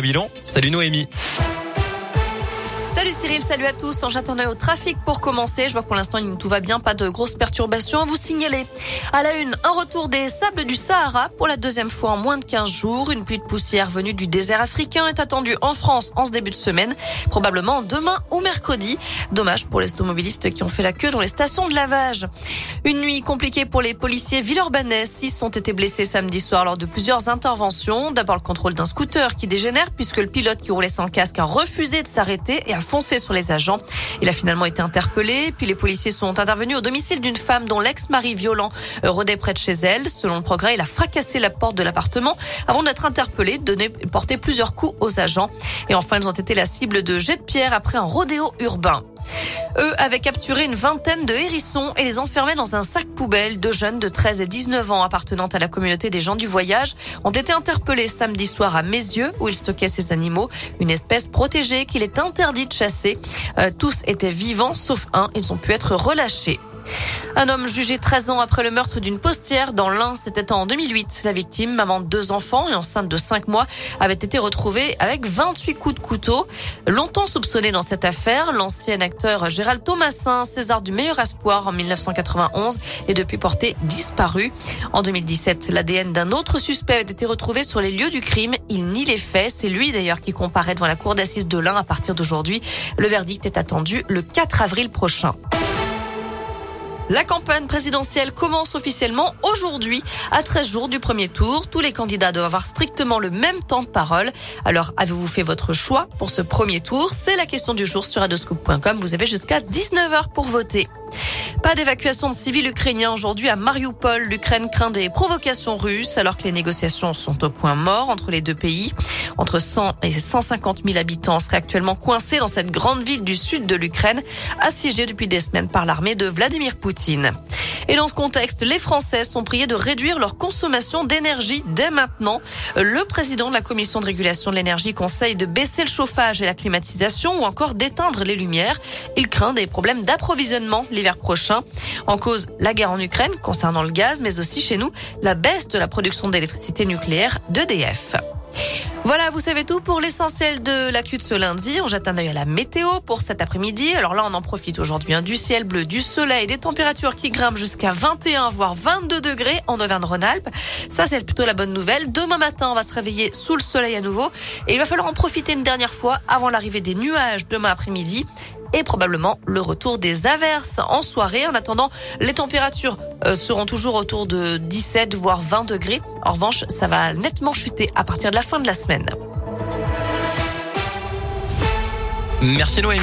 Bilan, salut Noémie. Salut Cyril, salut à tous. En j'attendais au trafic pour commencer. Je vois que pour l'instant tout va bien, pas de grosses perturbations à vous signaler. À la une, un retour des sables du Sahara pour la deuxième fois en moins de 15 jours. Une pluie de poussière venue du désert africain est attendue en France en ce début de semaine, probablement demain ou mercredi. Dommage pour les automobilistes qui ont fait la queue dans les stations de lavage. Une nuit compliquée pour les policiers villeurbanais. Six ont été blessés samedi soir lors de plusieurs interventions. D'abord le contrôle d'un scooter qui dégénère puisque le pilote qui roulait sans casque a refusé de s'arrêter et foncé sur les agents. Il a finalement été interpellé. Puis les policiers sont intervenus au domicile d'une femme dont l'ex-mari violent rôdait près de chez elle. Selon le progrès, il a fracassé la porte de l'appartement avant d'être interpellé, donné, porté plusieurs coups aux agents. Et enfin, ils ont été la cible de jets de pierre après un rodéo urbain. Eux avaient capturé une vingtaine de hérissons et les enfermaient dans un sac poubelle. Deux jeunes de 13 et 19 ans appartenant à la communauté des gens du voyage ont été interpellés samedi soir à Mézieux où ils stockaient ces animaux, une espèce protégée qu'il est interdit de chasser. Euh, tous étaient vivants sauf un, ils ont pu être relâchés. Un homme jugé 13 ans après le meurtre d'une postière dans l'Ain, c'était en 2008. La victime, maman de deux enfants et enceinte de 5 mois, avait été retrouvée avec 28 coups de couteau. Longtemps soupçonné dans cette affaire, l'ancien acteur Gérald Thomasin, César du meilleur espoir en 1991, est depuis porté disparu. En 2017, l'ADN d'un autre suspect avait été retrouvé sur les lieux du crime. Il nie les faits. C'est lui d'ailleurs qui comparaît devant la cour d'assises de l'Ain à partir d'aujourd'hui. Le verdict est attendu le 4 avril prochain. La campagne présidentielle commence officiellement aujourd'hui, à 13 jours du premier tour. Tous les candidats doivent avoir strictement le même temps de parole. Alors, avez-vous fait votre choix pour ce premier tour? C'est la question du jour sur adoscope.com. Vous avez jusqu'à 19h pour voter. Pas d'évacuation de civils ukrainiens aujourd'hui à Mariupol. L'Ukraine craint des provocations russes alors que les négociations sont au point mort entre les deux pays. Entre 100 et 150 000 habitants seraient actuellement coincés dans cette grande ville du sud de l'Ukraine, assiégée depuis des semaines par l'armée de Vladimir Poutine. Et dans ce contexte, les Français sont priés de réduire leur consommation d'énergie dès maintenant. Le président de la commission de régulation de l'énergie conseille de baisser le chauffage et la climatisation ou encore d'éteindre les lumières. Il craint des problèmes d'approvisionnement l'hiver prochain. En cause, la guerre en Ukraine concernant le gaz, mais aussi chez nous, la baisse de la production d'électricité nucléaire d'EDF. Voilà, vous savez tout pour l'essentiel de l'actu de ce lundi. On jette un œil à la météo pour cet après-midi. Alors là, on en profite aujourd'hui hein, du ciel bleu, du soleil, des températures qui grimpent jusqu'à 21 voire 22 degrés en Auvergne-Rhône-Alpes. Ça, c'est plutôt la bonne nouvelle. Demain matin, on va se réveiller sous le soleil à nouveau et il va falloir en profiter une dernière fois avant l'arrivée des nuages demain après-midi et probablement le retour des averses en soirée. En attendant, les températures euh, seront toujours autour de 17 voire 20 degrés. En revanche, ça va nettement chuter à partir de la fin de la semaine. Merci Noémie.